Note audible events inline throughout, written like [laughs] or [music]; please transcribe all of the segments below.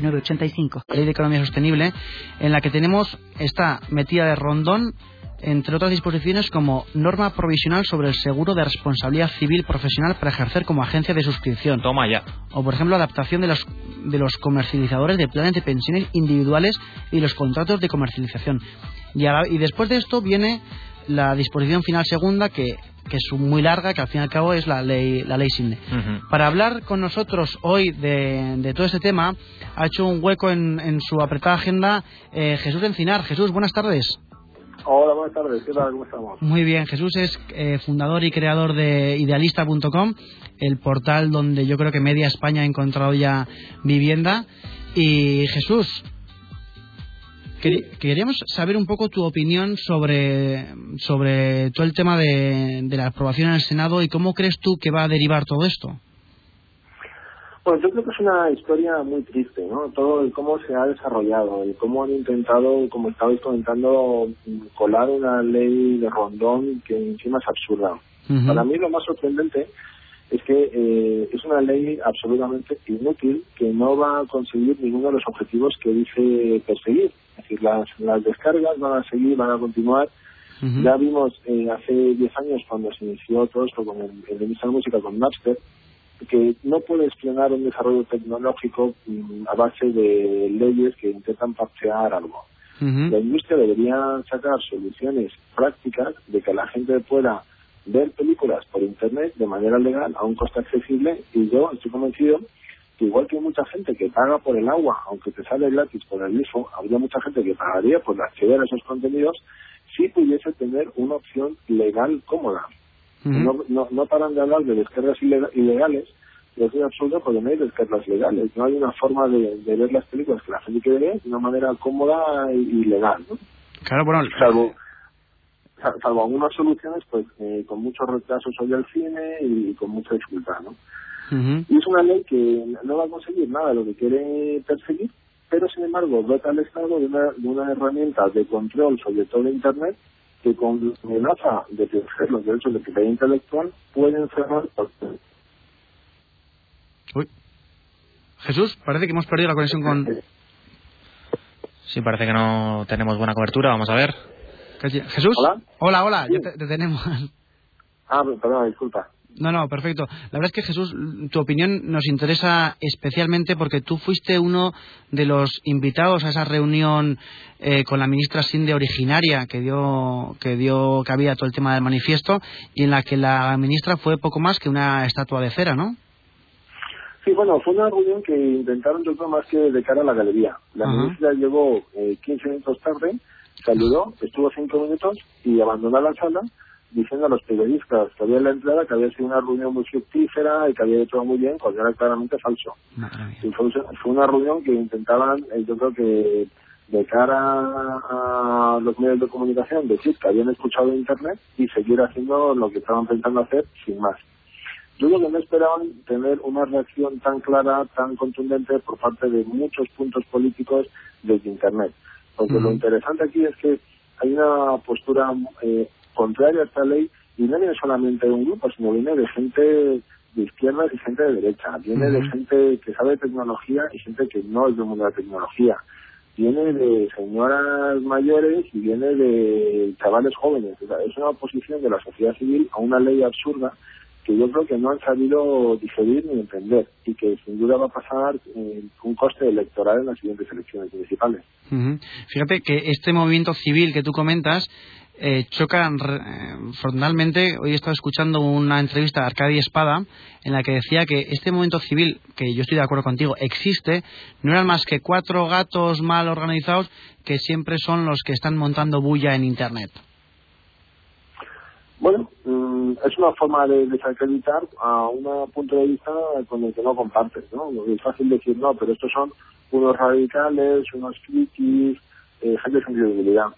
Ley de Economía Sostenible, en la que tenemos esta metida de rondón entre otras disposiciones como norma provisional sobre el seguro de responsabilidad civil profesional para ejercer como agencia de suscripción. Toma ya. O, por ejemplo, adaptación de los, de los comercializadores de planes de pensiones individuales y los contratos de comercialización. Y, y después de esto viene la disposición final segunda que que es muy larga, que al fin y al cabo es la ley, la ley SINDE. Para hablar con nosotros hoy de, todo este tema, ha hecho un hueco en, su apretada agenda eh, Jesús Encinar. Jesús, buenas tardes. Hola, buenas tardes. ¿Qué tal? ¿Cómo estamos? Muy bien. Jesús es eh, fundador y creador de idealista.com, el portal donde yo creo que media España ha encontrado ya vivienda. Y Jesús, Queríamos saber un poco tu opinión sobre, sobre todo el tema de, la aprobación en el Senado y cómo crees tú que va a derivar todo esto. Bueno, yo creo que es una historia muy triste, ¿no? Todo el cómo se ha desarrollado, el cómo han intentado, como estabais comentando, colar una ley de rondón que encima es absurda. Para mí lo más sorprendente es que eh, es una ley absolutamente inútil que no va a conseguir ninguno de los objetivos que dice perseguir. Es decir, las, las descargas van a seguir, van a continuar. Ya vimos eh, hace 10 años cuando se inició todo esto con el, el de música con Napster, que no puede explorar un desarrollo tecnológico mm, a base de leyes que intentan parchear algo. La industria debería sacar soluciones prácticas de que la gente pueda ver películas por internet de manera legal a un coste accesible y yo estoy convencido igual que hay mucha gente que paga por el agua, aunque te sale gratis por el IFO, habría mucha gente que pagaría por acceder a esos contenidos si pudiese tener una opción legal cómoda. no, no, no paran de hablar de descargas ilegales, pero es absurdo porque no hay descargas legales, no hay una forma de, ver las películas que la gente quiere ver de una manera cómoda y, legal. ¿no? Claro, bueno, salvo salvo algunas soluciones pues eh, con muchos retrasos hoy al cine y con mucha dificultad no y es una ley que no va a conseguir nada de lo que quiere perseguir pero sin embargo dota al Estado de una, de una herramienta de control sobre todo internet que con amenaza de proteger los derechos de propiedad intelectual pueden cerrar Uy. Jesús, parece que hemos perdido la conexión con... Sí, parece que no tenemos buena cobertura. Vamos a ver. Jesús. Hola. Hola, hola, ya te, tenemos. Ah, perdón, disculpa. No, no, perfecto. La verdad es que Jesús, tu opinión nos interesa especialmente porque tú fuiste uno de los invitados a esa reunión eh, con la ministra Sinde originaria que dio que dio que había todo el tema del manifiesto y en la que la ministra fue poco más que una estatua de cera, ¿no? Sí, bueno, fue una reunión que intentaron yo creo más que de cara a la galería. La ministra llegó eh, 15 minutos tarde saludó, estuvo cinco minutos y abandonó la sala diciendo a los periodistas que había en la entrada que había sido una reunión muy fructífera y que había hecho muy bien, cuando era claramente falso. fue, una reunión que intentaban, eh, yo creo que de cara a los medios de comunicación, decir que habían escuchado Internet y seguir haciendo lo que estaban pensando hacer sin más. Yo creo que no esperaban tener una reacción tan clara, tan contundente por parte de muchos puntos políticos desde Internet. Porque lo interesante aquí es que hay una postura eh, contraria a esta ley y no viene solamente de un grupo, sino viene de gente de izquierda y gente de derecha. Viene de gente que sabe tecnología y gente que no es del mundo de la tecnología. Viene de señoras mayores y viene de chavales jóvenes. es una oposición de la sociedad civil a una ley absurda que yo creo que no han sabido digerir ni entender y que sin duda va a pasar eh, un coste electoral en las siguientes elecciones municipales. Fíjate que este movimiento civil que tú comentas eh, choca eh, frontalmente. Hoy he estado escuchando una entrevista de Arcadia Espada en la que decía que este movimiento civil, que yo estoy de acuerdo contigo, existe, no eran más que cuatro gatos mal organizados que siempre son los que están montando bulla en Internet. Bueno, mm, es una forma de desacreditar a un punto de vista con el que no compartes, ¿no? Es fácil decir, no, pero estos son unos radicales, unos frikis, eh, gente sin credibilidad.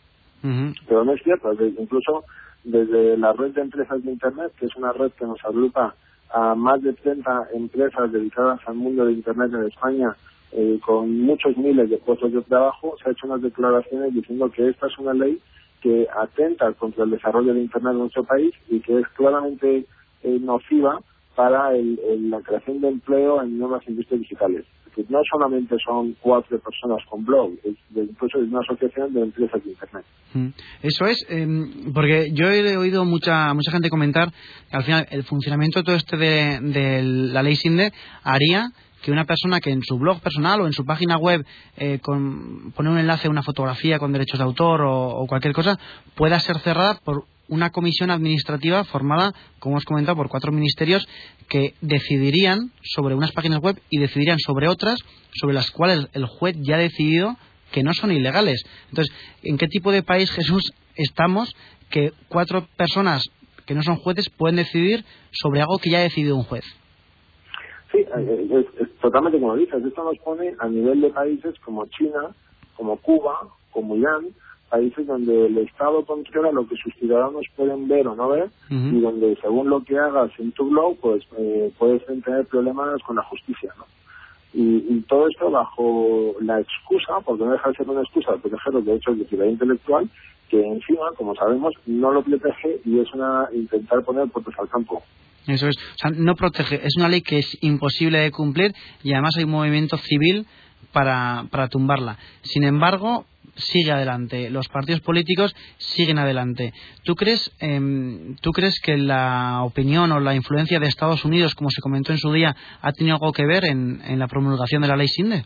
Pero no es cierto, incluso desde la red de empresas de Internet, que es una red que nos agrupa a más de 30 empresas dedicadas al mundo de Internet en España, eh, con muchos miles de puestos de trabajo, se ha hecho unas declaraciones diciendo que esta es una ley que atenta contra el desarrollo de Internet en nuestro país y que es claramente eh, nociva para la creación de empleo en nuevas industrias digitales. Que no solamente son cuatro personas con blog, es incluso es una asociación de empresas de Internet. Mm. Eso es, em, porque yo he oído mucha mucha gente comentar que al final el funcionamiento de todo este de, de la ley SINDE haría que una persona que en su blog personal o en su página web eh, con, pone un enlace una fotografía con derechos de autor o, cualquier cosa pueda ser cerrada por una comisión administrativa formada, como hemos comentado, por cuatro ministerios que decidirían sobre unas páginas web y decidirían sobre otras sobre las cuales el juez ya ha decidido que no son ilegales. Entonces, ¿en qué tipo de país, Jesús, estamos que cuatro personas que no son jueces pueden decidir sobre algo que ya ha decidido un juez? Sí, eh, es, totalmente como dices. Esto nos pone a nivel de países como China, como Cuba, como Irán, países donde el Estado controla lo que sus ciudadanos pueden ver o no ver y donde según lo que hagas en tu blog, pues eh, puedes tener problemas con la justicia, ¿no? Y, todo esto bajo la excusa, porque no deja de ser una excusa de proteger los derechos de ciudadanía intelectual, que encima, como sabemos, no lo protege y es una intentar poner puertas al campo. Eso es. O sea, no protege. Es una ley que es imposible de cumplir y además hay un movimiento civil para, para tumbarla. Sin embargo, sigue adelante. Los partidos políticos siguen adelante. ¿Tú crees, em, ¿Tú crees que la opinión o la influencia de Estados Unidos, como se comentó en su día, ha tenido algo que ver en, en la promulgación de la ley SINDE?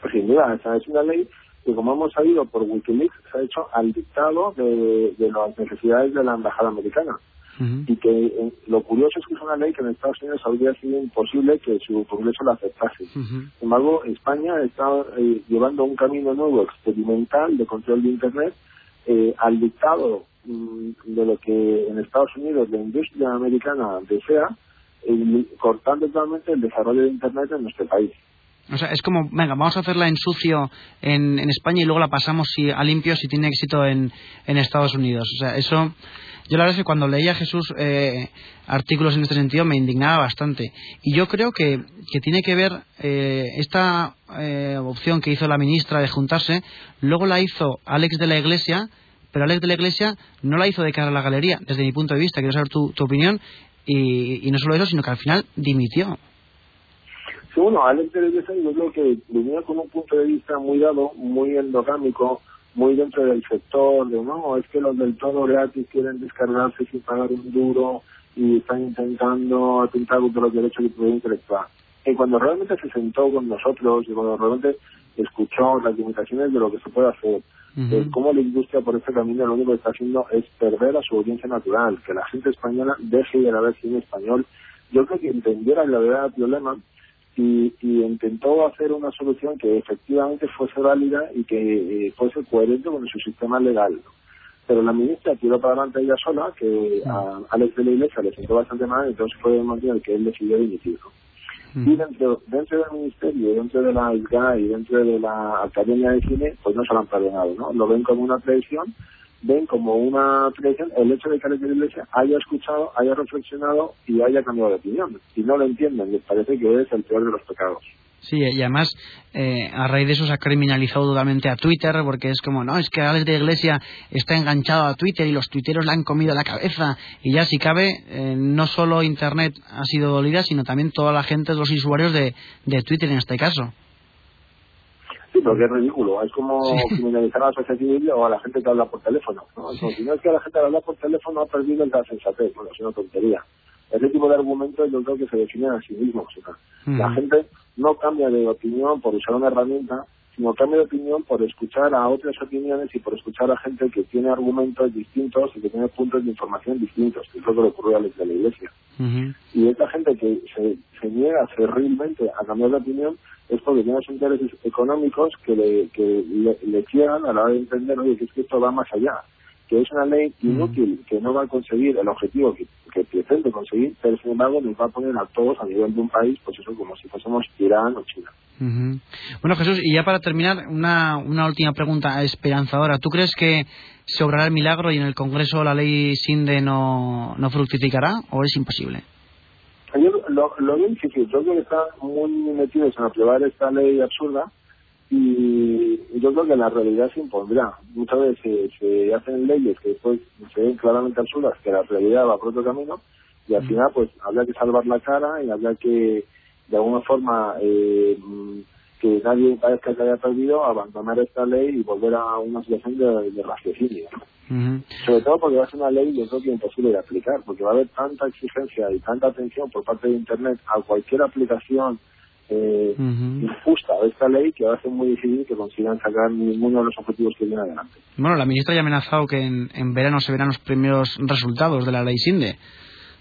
Pues sin duda, es una ley que, como hemos sabido por Wikileaks, se ha hecho al dictado de, de las necesidades de la embajada americana y que eh, lo curioso es que es una ley que en Estados Unidos habría sido imposible que su Congreso la aceptase. Sin embargo, España está eh, llevando un camino nuevo, experimental, de control de Internet, eh, al dictado mm, de lo que en Estados Unidos la industria americana desea, cortando totalmente el desarrollo de Internet en nuestro país. O sea, es como, venga, vamos a hacerla en sucio en, en España y luego la pasamos si, a limpio si tiene éxito en, en Estados Unidos. O sea, eso yo la verdad es que cuando leía Jesús eh, artículos en este sentido me indignaba bastante. Y yo creo que, tiene que ver eh, esta eh, opción que hizo la ministra de juntarse, luego la hizo Alex de la Iglesia, pero Alex de la Iglesia no la hizo de cara a la galería, desde mi punto de vista. Quiero saber tu, opinión. Y, no solo eso, sino que al final dimitió. Sí, bueno, Alex de la Iglesia yo creo que venía con un punto de vista muy dado, muy endogámico, muy dentro del sector, de no, es que los del todo gratis quieren descargarse sin pagar un duro y están intentando atentar contra los derechos de propiedad intelectual. Y cuando realmente se sentó con nosotros y cuando realmente escuchó las limitaciones de lo que se puede hacer, de cómo la industria por este camino lo único que está haciendo es perder a su audiencia natural, que la gente española deje de ver cine español, yo creo que entendiera la verdad del problema y, intentó hacer una solución que efectivamente fuese válida y que eh, fuese coherente con su sistema legal. Pero la ministra tiró para adelante ella sola, que a Alex de la Iglesia le sentó bastante mal, entonces fue el momento en que él decidió dimitirlo. Y dentro, dentro del ministerio, dentro de la ISGA y dentro de la Academia de Cine, pues no se lo han perdonado, ¿no? Lo ven como una traición ven como una tradición el hecho de que la Iglesia haya escuchado, haya reflexionado y haya cambiado de opinión. Y no lo entienden, les parece que es el peor de los pecados. Sí, y además eh, a raíz de eso se ha criminalizado totalmente a Twitter porque es como, no, es que Alex de Iglesia está enganchado a Twitter y los tuiteros le han comido la cabeza y ya si cabe, eh, no solo Internet ha sido dolida, sino también toda la gente, los usuarios de, de Twitter en este caso. Sí, pero que es ridículo. Es como [laughs] criminalizar a la sociedad civil o a la gente que habla por teléfono. ¿no? Si no es que la gente que habla por teléfono ha perdido la sensatez, bueno, es una tontería. Ese tipo de argumentos yo creo que se definen a sí mismos. La gente no cambia de opinión por usar una herramienta, sino cambia de opinión por escuchar a otras opiniones y por escuchar a gente que tiene argumentos distintos y que tiene puntos de información distintos, que es lo que le ocurrió a la Iglesia. Y esta gente que se, se niega cerrilmente a cambiar de opinión es porque tiene intereses económicos que le, que le, quieran a la hora de entender, oye, que es que esto va más allá, que es una ley inútil, que no va a conseguir el objetivo que, que pretende conseguir, pero sin embargo nos va a poner a todos a nivel de un país, pues eso como si fuésemos Irán o China. Bueno, Jesús, y ya para terminar, una, una última pregunta esperanzadora. ¿Tú crees que se obrará el milagro y en el Congreso la ley SINDE no, no fructificará o es imposible? Yo lo, lo veo difícil. Yo creo que están muy metidos en aprobar esta ley absurda y yo creo que la realidad se impondrá. Muchas veces se, hacen leyes que después se ven claramente absurdas, que la realidad va por otro camino y al final pues habría que salvar la cara y habría que de alguna forma eh, que nadie parezca que haya perdido, abandonar esta ley y volver a una situación de, de raciocinio. Sobre todo porque va a ser una ley, yo creo que imposible de aplicar, porque va a haber tanta exigencia y tanta atención por parte de Internet a cualquier aplicación eh, injusta de esta ley que va a ser muy difícil que consigan sacar ninguno de los objetivos que viene adelante. Bueno, la ministra ya ha amenazado que en, en verano se verán los primeros resultados de la ley SINDE.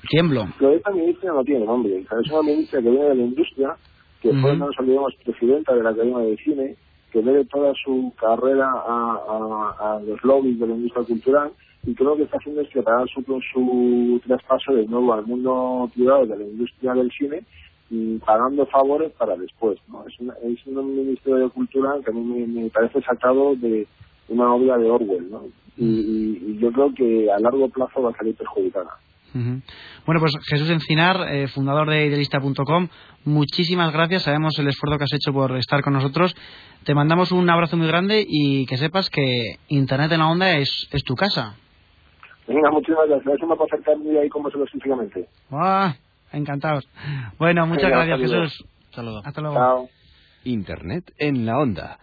Tiemblo. Pero esta ministra no tiene nombre. Es una ministra que viene de la industria, que fue, no nos olvidemos, presidenta de la Academia de Cine, que debe toda su carrera a, los lobbies de la industria cultural y creo que está haciendo es preparar su, su traspaso de nuevo al mundo privado de la industria del cine pagando favores para después. ¿no? Es, es un ministerio de cultura que a mí me, parece sacado de una obra de Orwell ¿no? y yo creo que a largo plazo va a salir perjudicada. Bueno, pues Jesús Encinar, eh, fundador de idealista.com, muchísimas gracias. Sabemos el esfuerzo que has hecho por estar con nosotros. Te mandamos un abrazo muy grande y que sepas que Internet en la Onda es, es tu casa. Venga, muchísimas gracias. Eso me puede acercar ahí con vosotros físicamente. Ah, encantados. Bueno, muchas gracias, Jesús. Saludos. Hasta luego. Chao. Internet en la Onda.